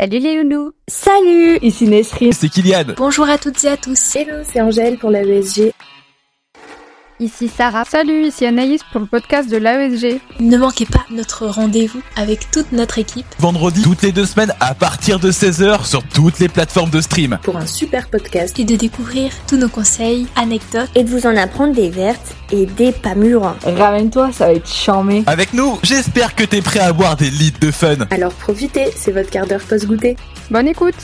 Salut les loulous Salut Ici Nesrine. C'est Kylian. Bonjour à toutes et à tous. Hello, c'est Angèle pour la ESG. Ici Sarah. Salut, ici Anaïs pour le podcast de l'AESG. Ne manquez pas notre rendez-vous avec toute notre équipe. Vendredi, toutes les deux semaines, à partir de 16h, sur toutes les plateformes de stream. Pour un super podcast. Et de découvrir tous nos conseils, anecdotes. Et de vous en apprendre des vertes et des pas mûres. Ramène-toi, ça va être charmé. Avec nous, j'espère que t'es prêt à avoir des litres de fun. Alors profitez, c'est votre quart d'heure post-goûter. Bonne écoute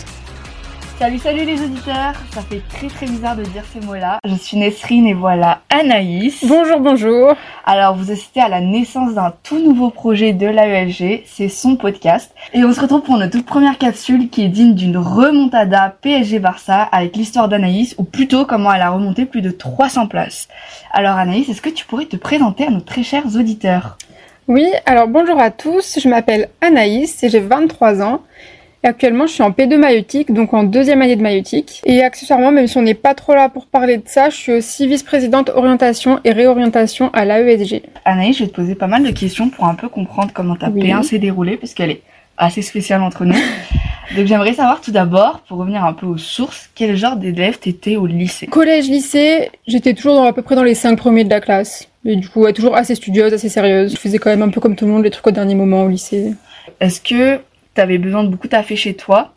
Salut, salut les auditeurs Ça fait très très bizarre de dire ces mots-là. Je suis Nesrine et voilà Anaïs. Bonjour, bonjour Alors vous assistez à la naissance d'un tout nouveau projet de l'AESG, c'est son podcast. Et on se retrouve pour notre toute première capsule qui est digne d'une remontada PSG-Barça avec l'histoire d'Anaïs, ou plutôt comment elle a remonté plus de 300 places. Alors Anaïs, est-ce que tu pourrais te présenter à nos très chers auditeurs? Oui, alors bonjour à tous, je m'appelle Anaïs et j'ai 23 ans. Actuellement, je suis en P2 maïotique, donc en deuxième année de maïotique. Et accessoirement, même si on n'est pas trop là pour parler de ça, je suis aussi vice-présidente orientation et réorientation à l'AESG. Anaïs, je vais te poser pas mal de questions pour un peu comprendre comment ta Oui. P1 s'est déroulée, parce qu'elle est assez spéciale entre nous. Donc j'aimerais savoir tout d'abord, pour revenir un peu aux sources, quel genre d'élève t'étais au lycée? Collège, lycée, j'étais toujours dans, à peu près dans les cinq premiers de la classe. Et du coup, ouais, toujours assez studieuse, assez sérieuse. Je faisais quand même un peu comme tout le monde les trucs au dernier moment au lycée. Est-ce que t'avais besoin de beaucoup taffer chez toi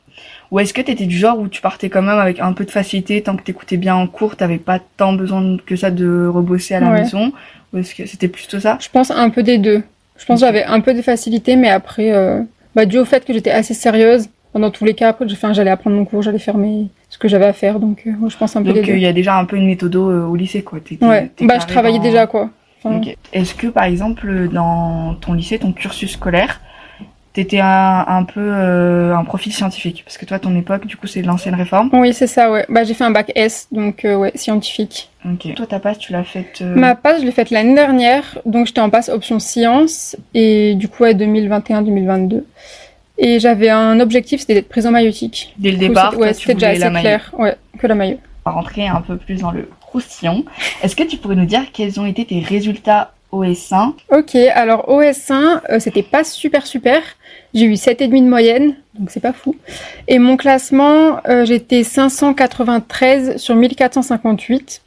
ou est-ce que t'étais du genre où tu partais quand même avec un peu de facilité tant que t'écoutais bien en cours, t'avais pas tant besoin que ça de rebosser à la Ouais. maison Ou est-ce que c'était plutôt ça? Je pense un peu des deux. Je pense que j'avais un peu de facilité, mais après, euh, bah, dû au fait que j'étais assez sérieuse, dans tous les cas, après, enfin, j'allais apprendre mon cours, j'allais faire mes... ce que j'avais à faire, donc euh, je pense un peu Donc euh, il y a déjà un peu une méthode euh, au lycée quoi. Ouais, bah, je travaillais dans- déjà, quoi. Enfin. Est-ce que par exemple dans ton lycée, ton cursus scolaire, t'étais un, un peu euh, un profil scientifique Parce que toi, ton époque, du coup, c'est l'ancienne réforme. Oui, c'est ça, ouais. Bah, j'ai fait un bac S, donc euh, ouais, scientifique. Ok. Toi, ta passe, tu l'as faite. euh, Ma passe, je l'ai faite l'année dernière, donc j'étais en passe option sciences, et du coup, ouais, 2021-2022. Et j'avais un objectif, c'était d'être présent maïotique. Dès le coup, départ, c'était- ouais, c'était déjà assez clair, ouais, que la maillot. On va rentrer un peu plus dans le croustillon. Est-ce que tu pourrais nous dire quels ont été tes résultats au S1 Ok, alors OS1, euh, c'était pas super super. J'ai eu 7,5 de moyenne, donc c'est pas fou. Et mon classement, euh, j'étais 593 sur 1458.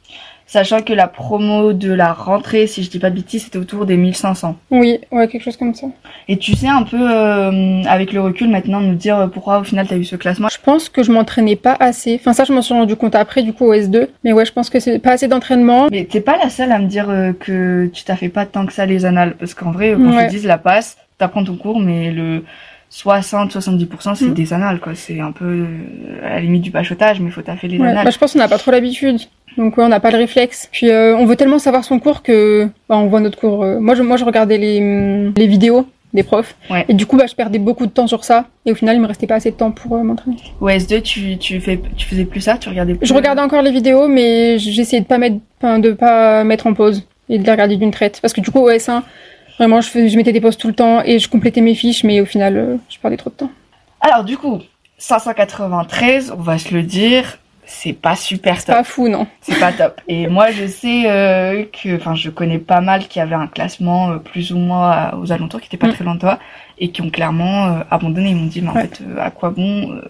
Sachant que la promo de la rentrée, si je dis pas de bêtises, c'était autour des 1500. Oui, ouais, quelque chose comme ça. Et tu sais un peu, euh, avec le recul maintenant, nous dire euh, pourquoi au final t'as eu ce classement? Je pense que je m'entraînais pas assez. Enfin, ça, je m'en suis rendu compte après, du coup, au S2. Mais ouais, je pense que c'est pas assez d'entraînement. Mais t'es pas la seule à me dire euh, que tu t'as fait pas tant que ça les annales. Parce qu'en vrai, quand Ouais. ils disent la passe, t'apprends ton cours, mais le 60-70% c'est Mm. des annales, quoi. C'est un peu euh, à la limite du bachotage, mais faut taffer les Ouais, annales. bah, je pense qu'on n'a pas trop l'habitude. Donc ouais, on n'a pas le réflexe. Puis euh, on veut tellement savoir son cours que bah, on voit notre cours. euh, Moi, je, moi, je regardais les, hum, les vidéos des profs. Ouais. Et du coup, bah, je perdais beaucoup de temps sur ça. Et au final, il me restait pas assez de temps pour euh, m'entraîner. Au S2, tu, tu, fais, tu faisais plus ça, tu regardais plus. Je regardais encore les vidéos, mais j'essayais de pas mettre, de pas mettre en pause et de les regarder d'une traite. Parce que du coup, au S1, vraiment, je, je mettais des pauses tout le temps et je complétais mes fiches, mais au final, euh, je perdais trop de temps. Alors du coup, 593, on va se le dire, c'est pas super C'est top. pas fou, non. C'est pas top. Et moi, je sais euh, que, enfin, je connais pas mal qui avaient un classement euh, plus ou moins aux alentours, qui étaient pas Mm. très loin de toi, et qui ont clairement euh, abandonné. Ils m'ont dit, mais en Ouais. fait, à quoi bon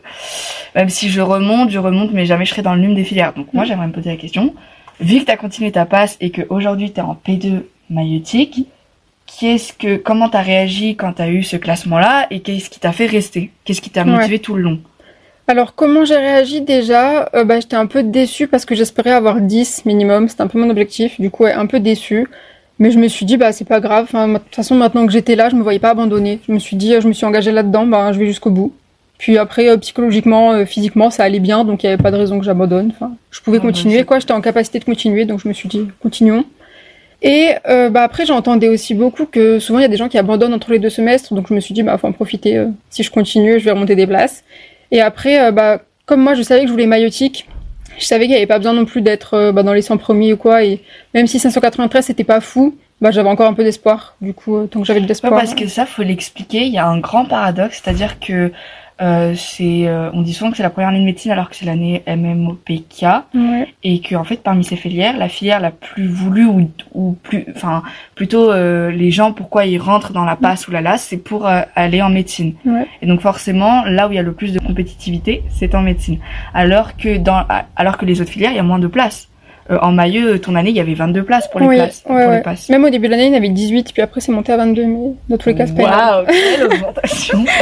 Même si je remonte, je remonte, mais jamais je serai dans l'une des filières. Donc moi, Mm. j'aimerais me poser la question. Vu que t'as continué ta passe et que aujourd'hui t'es en P2 maïotique, qu'est-ce que, comment t'as réagi quand t'as eu ce classement-là et qu'est-ce qui t'a fait rester? Qu'est-ce qui t'a Ouais. motivé tout le long? Alors, comment j'ai réagi déjà? Euh, bah, J'étais un peu déçue parce que j'espérais avoir 10 minimum. C'était un peu mon objectif. Du coup, ouais, un peu déçue. Mais je me suis dit, bah, c'est pas grave. Enfin, de toute façon, maintenant que j'étais là, je me voyais pas abandonner. Je me suis dit, euh, je me suis engagée là-dedans, bah, je vais jusqu'au bout. Puis après, euh, psychologiquement, euh, physiquement, ça allait bien, donc il n'y avait pas de raison que j'abandonne. Enfin, je pouvais Ah, bah, continuer, quoi. J'étais en capacité de continuer, donc je me suis dit, continuons. Et euh, bah, après, j'entendais aussi beaucoup que souvent, il y a des gens qui abandonnent entre les deux semestres, donc je me suis dit, bah, faut en profiter. euh, si je continue, je vais remonter des places. Et après, euh, bah, comme moi, je savais que je voulais maïotique, je savais qu'il n'y avait pas besoin non plus d'être euh, bah, dans les 100 premiers ou quoi. Et même si 593, c'était pas fou, bah, j'avais encore un peu d'espoir. Du coup, tant que j'avais de Ouais, l'espoir. parce que ça, faut l'expliquer. Il y a un grand paradoxe, c'est-à-dire que Euh, c'est, euh, on dit souvent que c'est la première année de médecine alors que c'est l'année MMOPK Ouais. et que en fait parmi ces filières, la filière la plus voulue ou, ou plus, enfin plutôt euh, les gens pourquoi ils rentrent dans la passe ou la LAS, c'est pour euh, aller en médecine. Ouais. Et donc forcément, là où il y a le plus de compétitivité, c'est en médecine. Alors que dans, alors que les autres filières, il y a moins de places. Euh, en Mailleux, ton année, il y avait 22 places pour les Oui, places, ouais, pour ouais. les passes. Même au début de l'année, il y en avait 18, puis après c'est monté à 22, mais dans tous les cas, c'est pas. Waouh, quelle augmentation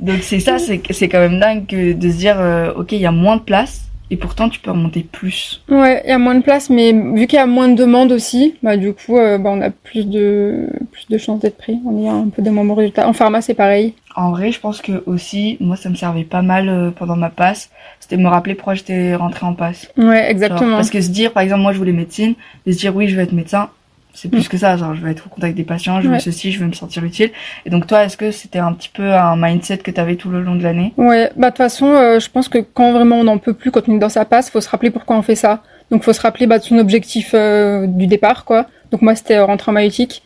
Donc c'est ça, c'est c'est quand même dingue que de se dire, euh, ok, il y a moins de places, et pourtant tu peux remonter plus. Ouais, il y a moins de place, mais vu qu'il y a moins de demandes aussi, bah du coup, euh, bah, on a plus de plus de chances d'être pris. On est un peu des moments résultats. En pharma, c'est pareil. En vrai, je pense que aussi, moi, ça me servait pas mal euh, pendant ma passe. C'était de me rappeler pourquoi j'étais rentrée en passe. Ouais, Genre, exactement. parce que se dire, par exemple, moi, je voulais médecine, de se dire, oui, je vais être médecin, c'est plus que ça. Genre, je vais être au contact des patients, je veux Ouais. ceci, je veux me sentir utile. Et donc, toi, est-ce que c'était un petit peu un mindset que tu avais tout le long de l'année? Ouais, bah de toute façon, euh, je pense que quand vraiment on n'en peut plus, quand on est dans sa passe, faut se rappeler pourquoi on fait ça. Donc faut se rappeler bah, de son objectif euh, du départ, quoi. Donc moi, c'était euh, rentrer en maïeutique.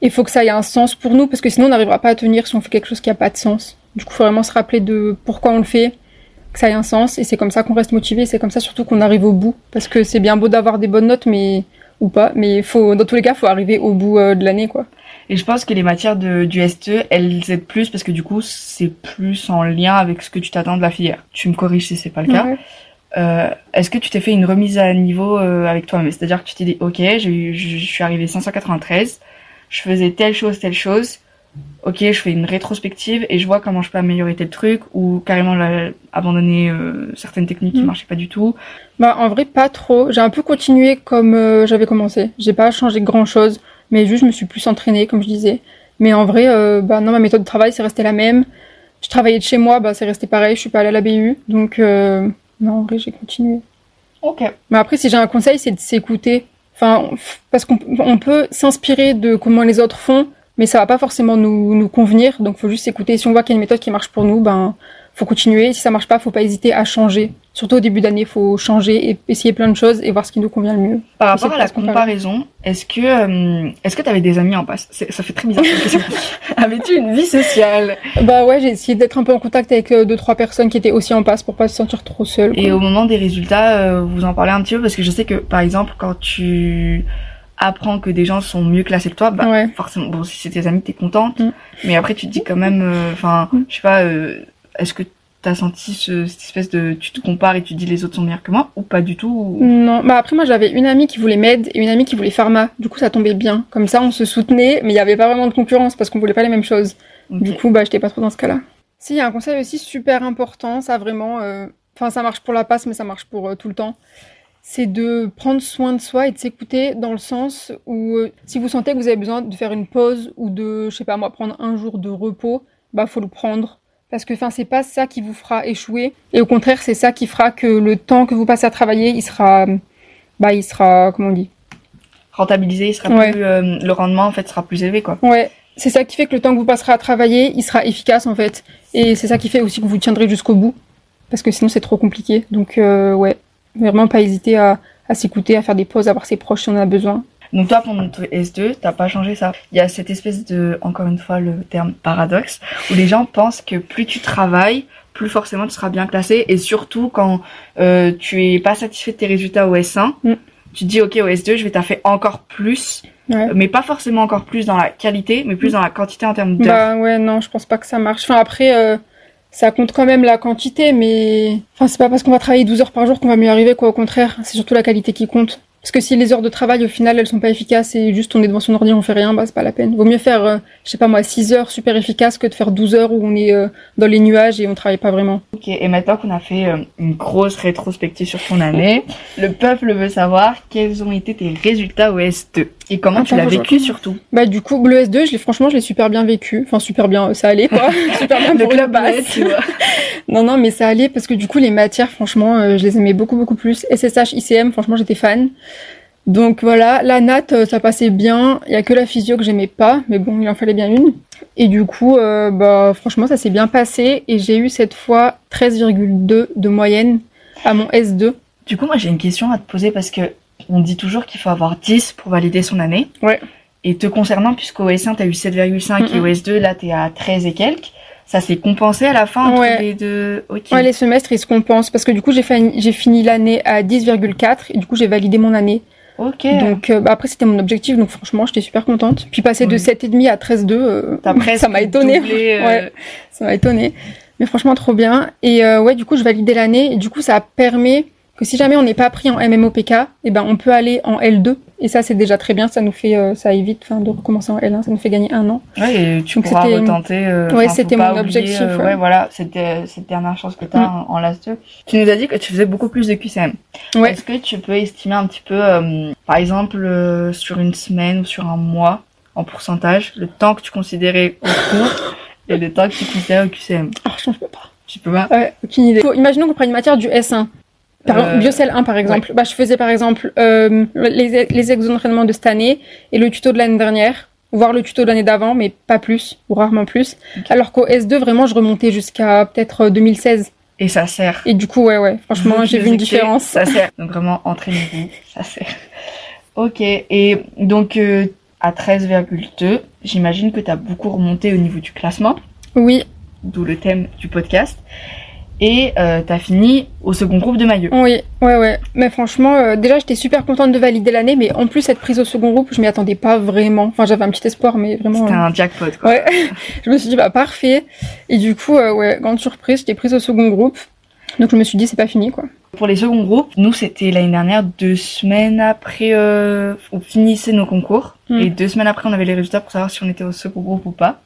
Il faut que ça ait un sens pour nous, parce que sinon on n'arrivera pas à tenir si on fait quelque chose qui a pas de sens. Du coup, faut vraiment se rappeler de pourquoi on le fait, que ça ait un sens, et c'est comme ça qu'on reste motivé, c'est comme ça surtout qu'on arrive au bout. Parce que c'est bien beau d'avoir des bonnes notes, mais ou pas, mais faut, dans tous les cas, faut arriver au bout euh, de l'année, quoi. Et je pense que les matières de, du STE, elles aident plus parce que du coup, c'est plus en lien avec ce que tu t'attends de la filière. Tu me corriges si c'est pas le cas. Ouais. Euh, Est-ce que tu t'es fait une remise à niveau euh, avec toi-même? C'est-à-dire que tu t'es dit, ok, je je suis arrivé 593, je faisais telle chose, telle chose. Ok, je fais une rétrospective et je vois comment je peux améliorer tel truc ou carrément abandonner euh, certaines techniques qui Mm. marchaient pas du tout. Bah en vrai pas trop. J'ai un peu continué comme euh, j'avais commencé. J'ai pas changé grand chose, mais juste je me suis plus entraînée comme je disais. Mais en vrai, euh, bah non ma méthode de travail c'est resté la même. Je travaillais de chez moi, bah c'est resté pareil. Je suis pas allée à la BU, donc non en vrai j'ai continué. Ok. Mais après si j'ai un conseil c'est de s'écouter. Enfin parce qu'on on peut s'inspirer de comment les autres font, mais ça va pas forcément nous nous convenir. Donc faut juste s'écouter. Si on voit qu'il y a une méthode qui marche pour nous, ben faut continuer. Si ça marche pas, faut pas hésiter à changer. Surtout au début d'année, faut changer et essayer plein de choses et voir ce qui nous convient le mieux. Par rapport à la comparaison, est-ce que euh, est-ce que t'avais des amis en passe Ça fait très bizarre. Avais-tu une vie sociale? Bah ouais, j'ai essayé d'être un peu en contact avec euh, deux trois personnes qui étaient aussi en passe pour pas se sentir trop seule. Et au moment des résultats, euh, vous en parlez un petit peu? Parce que je sais que par exemple quand tu apprends que des gens sont mieux classés que toi, bah Ouais. forcément, bon si c'est tes amis, t'es contente, Mm. mais après tu te dis quand même, euh, enfin, Mm. je sais pas, euh, est-ce que t'as senti ce, cette espèce de, tu te compares et tu te dis les autres sont meilleurs que moi ou pas du tout ou- Non, bah après moi j'avais une amie qui voulait med et une amie qui voulait pharma. Du coup ça tombait bien. Comme ça on se soutenait, mais il y avait pas vraiment de concurrence parce qu'on voulait pas les mêmes choses. Du coup bah j'étais pas trop dans ce cas-là. Si, il y a un conseil aussi super important, ça vraiment, euh, enfin ça marche pour la passe mais ça marche pour tout le temps. C'est de prendre soin de soi et de s'écouter dans le sens où euh, si vous sentez que vous avez besoin de faire une pause ou de, je sais pas moi, prendre un jour de repos, bah faut le prendre. Parce que enfin c'est pas ça qui vous fera échouer et au contraire c'est ça qui fera que le temps que vous passez à travailler il sera bah il sera comment on dit? Rentabilisé, il sera Ouais. plus, euh, le rendement en fait sera plus élevé quoi. ouais c'est ça qui fait que le temps que vous passerez à travailler il sera efficace en fait et c'est ça qui fait aussi que vous tiendrez jusqu'au bout parce que sinon c'est trop compliqué donc euh, ouais vraiment pas hésiter à, à s'écouter à faire des pauses à voir ses proches si on en a besoin Donc toi, pendant ton S2, t'as pas changé ça. Il y a cette espèce de, encore une fois, le terme paradoxe, où les gens pensent que plus tu travailles, plus forcément tu seras bien classé, et surtout quand euh, tu es pas satisfait de tes résultats au S1, Mm. tu te dis ok au S2, je vais taffer encore plus, Ouais. mais pas forcément encore plus dans la qualité, mais plus dans la quantité en termes d'heures. Bah ouais, non, je pense pas que ça marche. Enfin, après, euh, ça compte quand même la quantité, mais. Enfin, c'est pas parce qu'on va travailler 12 heures par jour qu'on va mieux arriver, quoi. Au contraire, c'est surtout la qualité qui compte. Parce que si les heures de travail, au final, elles sont pas efficaces et juste on est devant son ordi, on fait rien, bah c'est pas la peine. Vaut mieux faire, euh, je sais pas moi, 6 heures super efficaces que de faire 12 heures où on est euh, dans les nuages et on travaille pas vraiment. Ok, et maintenant qu'on a fait euh, une grosse rétrospective sur ton année, le peuple veut savoir quels ont été tes résultats au S2 et comment tu l'as vécu surtout. Bah du coup, le S2, je l'ai franchement, je l'ai super bien vécu. Enfin, super bien, ça allait quoi. super bien pour une base. bled, tu vois. Non, non, mais ça allait parce que du coup, les matières, franchement, euh, je les aimais beaucoup, beaucoup plus. SSH, ICM, franchement, j'étais fan. Donc voilà, la nat, euh, ça passait bien. Il y a que la physio que j'aimais pas, mais bon, il en fallait bien une. Et du coup, euh, bah, franchement, ça s'est bien passé et j'ai eu cette fois 13,2 de moyenne à mon S2. Du coup, moi j'ai une question à te poser parce que on dit toujours qu'il faut avoir 10 pour valider son année. Ouais. Et te concernant, puisqu'au S1 t'as eu 7,5 et au S2 là t'es à 13 et quelques, Ça s'est compensé à la fin entre Ouais. les deux? Ouais, les semestres, ils se compensent parce que du coup, j'ai fini l'année à 10,4 et du coup, j'ai validé mon année. Ok. Donc, euh, bah, après, c'était mon objectif, donc franchement, j'étais super contente. Puis passer de Oui. 7,5 à 13,2, euh, ça m'a étonné. euh, Ouais, ça m'a étonné. Mais franchement, trop bien. Et euh, ouais, du coup, je validais l'année et du coup, ça permet que si jamais on n'est pas pris en MMOPK, eh ben, on peut aller en L2. Et ça, c'est déjà très bien. Ça nous fait, euh, ça évite, enfin, de recommencer en L1. Ça nous fait gagner un an. Ouais, et tu Donc pourras retenter. euh, Ouais, c'était mon oublier, objectif, euh, ouais. ouais, voilà, c'était cette dernière chance que tu as Mm. en, en LAS 2. Tu nous as dit que tu faisais beaucoup plus de QCM. Ouais. Est-ce que tu peux estimer un petit peu, euh, par exemple, euh, sur une semaine ou sur un mois, en pourcentage, le temps que tu considérais au cours et le temps que tu considérais au QCM Ah, franchement, je peux pas. Tu peux pas? Ouais, aucune idée. Faut- imaginons qu'on prend une matière du S1. Par Euh, Biocell 1 par exemple. Bah, je faisais par exemple euh, les, les exos d'entraînement de cette année et le tuto de l'année dernière, voire le tuto de l'année d'avant, mais pas plus, ou rarement plus. Alors qu'au S2, vraiment, je remontais jusqu'à peut-être euh, 2016. Et ça sert. Et du coup, ouais, ouais, franchement, j'ai vu une différence. Ça sert. Donc vraiment, entraînez-vous. Ça sert. Ok. Et donc, euh, à 13,2, j'imagine que tu as beaucoup remonté au niveau du classement, Oui, d'où le thème du podcast. Et euh, tu as fini au second groupe de maillot. oui, ouais, ouais. Mais franchement, euh, déjà, j'étais super contente de valider l'année, mais en plus, être prise au second groupe, je m'y attendais pas vraiment. Enfin, j'avais un petit espoir, mais vraiment. C'était euh, un jackpot, quoi. Ouais, je me suis dit, bah parfait. Et du coup, euh, ouais, grande surprise, j'étais prise au second groupe. Donc je me suis dit, c'est pas fini, quoi. Pour les seconds groupes, nous, c'était l'année dernière, deux semaines après, euh, on finissait nos concours. Mm. Et deux semaines après, on avait les résultats pour savoir si on était au second groupe ou pas.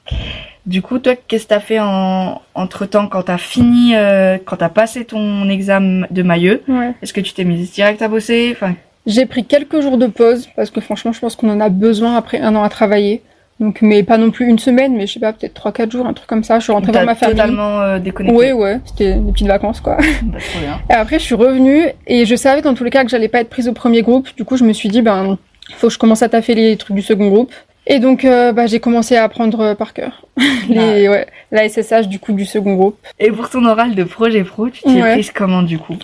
Du coup, toi, qu'est-ce que t'as fait en, entre temps quand t'as fini, euh, quand t'as passé ton examen de maillot? Ouais. Est-ce que tu t'es mise direct à bosser? Enfin, J'ai pris quelques jours de pause, parce que franchement, je pense qu'on en a besoin après un an à travailler. Donc, mais pas non plus une semaine, mais je sais pas, peut-être 3-4 jours, un truc comme ça. Je suis rentrée voir ma famille. totalement euh, déconnecté. Ouais, ouais, c'était des petites vacances, quoi. Bah, trop bien. Et après, je suis revenue, et je savais dans tous les cas que j'allais pas être prise au premier groupe. Du coup, je me suis dit, ben, faut que je commence à taffer les trucs du second groupe. Et donc, euh, bah, j'ai commencé à apprendre euh, par cœur. les, ouais, la SSH, du coup, du second groupe. Et pour ton oral de projet pro, tu t'es Ouais. prise comment, du coup?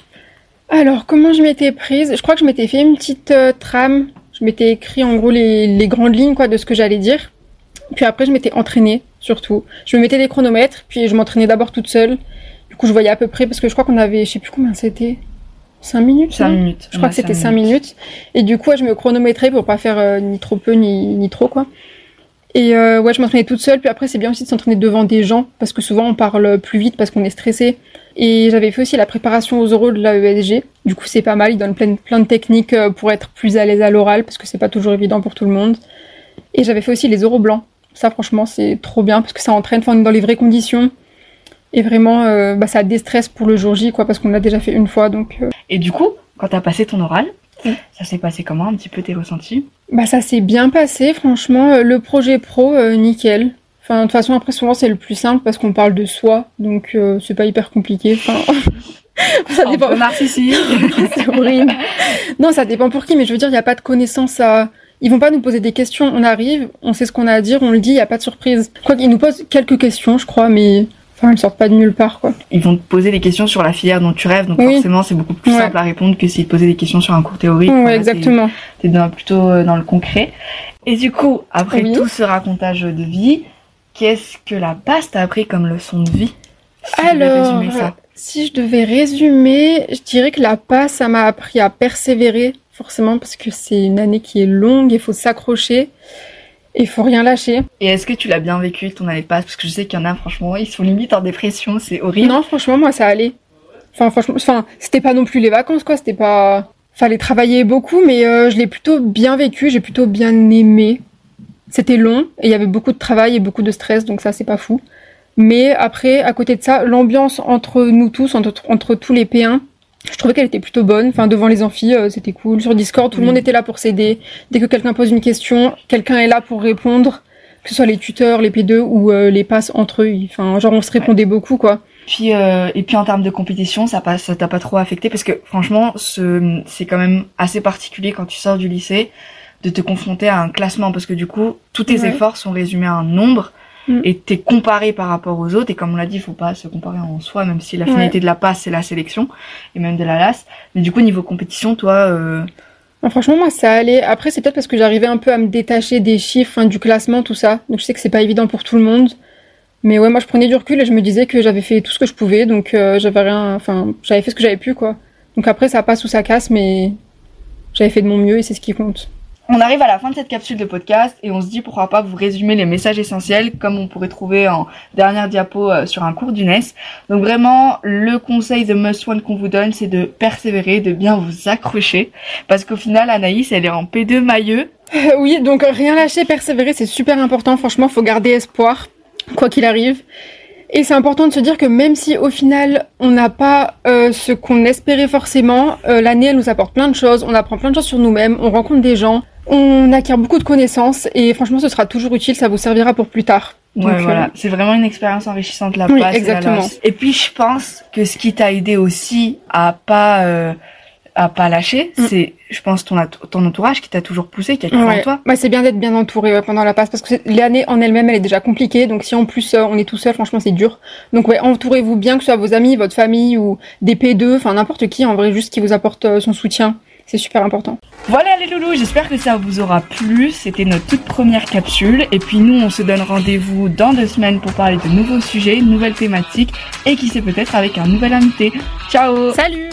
Alors, comment je m'étais prise? Je crois que je m'étais fait une petite euh, trame. Je m'étais écrit en gros les, les grandes lignes quoi de ce que j'allais dire. Puis après, je m'étais entraînée surtout. Je me mettais des chronomètres, puis je m'entraînais d'abord toute seule. Du coup, je voyais à peu près parce que je crois qu'on avait, je sais plus combien c'était, 5 minutes. 5 non minutes. Je crois que c'était 5 minutes. Et du coup, ouais, je me chronométrais pour pas faire euh, ni trop peu ni, ni trop quoi. Et euh, ouais, je m'entraînais toute seule. Puis après, c'est bien aussi de s'entraîner devant des gens parce que souvent on parle plus vite parce qu'on est stressé. Et j'avais fait aussi la préparation aux oraux de l'AESG. Du coup, c'est pas mal. Ils donnent plein, plein de techniques euh, pour être plus à l'aise à l'oral parce que c'est pas toujours évident pour tout le monde. Et j'avais fait aussi les oraux blancs. Ça, franchement, c'est trop bien parce que ça entraîne, enfin, on est dans les vraies conditions. Et vraiment, euh, bah, ça déstresse pour le jour J, quoi, parce qu'on l'a déjà fait une fois. Donc, euh, Et du coup, quand t'as passé ton oral, Oui. ça s'est passé comment? Un petit peu tes ressentis? Bah ça s'est bien passé, franchement. Euh, Le projet pro, euh, nickel. Enfin, de toute façon, après, souvent, c'est le plus simple parce qu'on parle de soi, donc c'est pas hyper compliqué. Enfin, ça dépend. narcissique. c'est horrible. Non, ça dépend pour qui, mais je veux dire, il n'y a pas de connaissances à... Ils vont pas nous poser des questions, on arrive, on sait ce qu'on a à dire, on le dit, il n'y a pas de surprise. Je crois qu'ils nous posent quelques questions, je crois, mais... Enfin, elles sortent pas de nulle part, quoi. Ils vont te poser des questions sur la filière dont tu rêves, donc Oui. forcément c'est beaucoup plus Ouais. simple à répondre que s'ils te posaient des questions sur un cours théorique. ouais, Voilà, exactement. T'es dans- plutôt euh, dans le concret. Et du coup, après Oui. tout ce racontage de vie, qu'est-ce que la base t'a appris comme leçon de vie Si Alors, ça? si je devais résumer, je dirais que la passe, ça m'a appris à persévérer, forcément, parce que c'est une année qui est longue, il faut s'accrocher, il faut rien lâcher. Et est-ce que tu l'as bien vécu ton année de passe Parce que je sais qu'il y en a, franchement, ils sont limite en dépression, c'est horrible. Non, franchement, moi, ça allait. Enfin, franchement, enfin, c'était pas non plus les vacances, quoi, c'était pas... Fallait travailler beaucoup, mais euh, je l'ai plutôt bien vécu, j'ai plutôt bien aimé. C'était long, et il y avait beaucoup de travail et beaucoup de stress, donc ça, c'est pas fou. Mais après, à côté de ça, l'ambiance entre nous tous, entre, entre tous les P1, je trouvais qu'elle était plutôt bonne. Enfin, devant les amphis, euh, c'était cool. Sur Discord, tout le monde était là pour s'aider. Dès que quelqu'un pose une question, quelqu'un est là pour répondre. Que ce soit les tuteurs, les P2 ou euh, les passes entre eux. Enfin, genre, on se répondait beaucoup, quoi. Puis euh, et puis en termes de compétition, ça passe, ça t'a pas trop affecté parce que franchement, ce, c'est quand même assez particulier quand tu sors du lycée de te confronter à un classement parce que du coup, tous tes Ouais. efforts sont résumés à un nombre Mm. et t'es comparé par rapport aux autres et comme on l'a dit, il faut pas se comparer en soi, même si la Ouais. finalité de la passe c'est la sélection et même de la LAS. Mais du coup, niveau compétition, toi, euh, Ah, franchement, moi, ça allait. Après, c'est peut-être parce que j'arrivais un peu à me détacher des chiffres, hein, du classement, tout ça. Donc, je sais que c'est pas évident pour tout le monde. Mais ouais, moi je prenais du recul et je me disais que j'avais fait tout ce que je pouvais, donc euh, j'avais rien, enfin j'avais fait ce que j'avais pu quoi. Donc après ça passe ou ça casse, mais j'avais fait de mon mieux et c'est ce qui compte. On arrive à la fin de cette capsule de podcast et on se dit pourquoi pas vous résumer les messages essentiels comme on pourrait trouver en dernière diapo euh, sur un cours du NES. Donc vraiment, le conseil de must one qu'on vous donne, c'est de persévérer, de bien vous accrocher parce qu'au final, Anaïs, elle est en P2 mailleux. Euh, oui, donc rien lâcher, persévérer, c'est super important. Franchement, faut garder espoir, quoi qu'il arrive. Et c'est important de se dire que même si au final on n'a pas euh, ce qu'on espérait forcément, euh, l'année elle nous apporte plein de choses, on apprend plein de choses sur nous-mêmes, on rencontre des gens, on acquiert beaucoup de connaissances et franchement ce sera toujours utile, ça vous servira pour plus tard. Ouais, Donc, euh, voilà, c'est vraiment une expérience enrichissante la Oui, passe exactement. Et puis je pense que ce qui t'a aidé aussi à pas euh, à pas lâcher, Mm. c'est je pense ton ton entourage qui t'a toujours poussé, qui a cru en Ouais. toi. Bah, c'est bien d'être bien entouré ouais, pendant la passe parce que l'année en elle-même elle est déjà compliquée donc si en plus euh, on est tout seul franchement c'est dur donc ouais entourez-vous bien que ce soit vos amis votre famille ou des P2 enfin n'importe qui en vrai juste qui vous apporte euh, son soutien c'est super important Voilà les loulous, j'espère que ça vous aura plu. C'était notre toute première capsule. Et puis nous, on se donne rendez-vous dans deux semaines pour parler de nouveaux sujets, de nouvelles thématiques et qui sait peut-être avec un nouvel invité. Ciao salut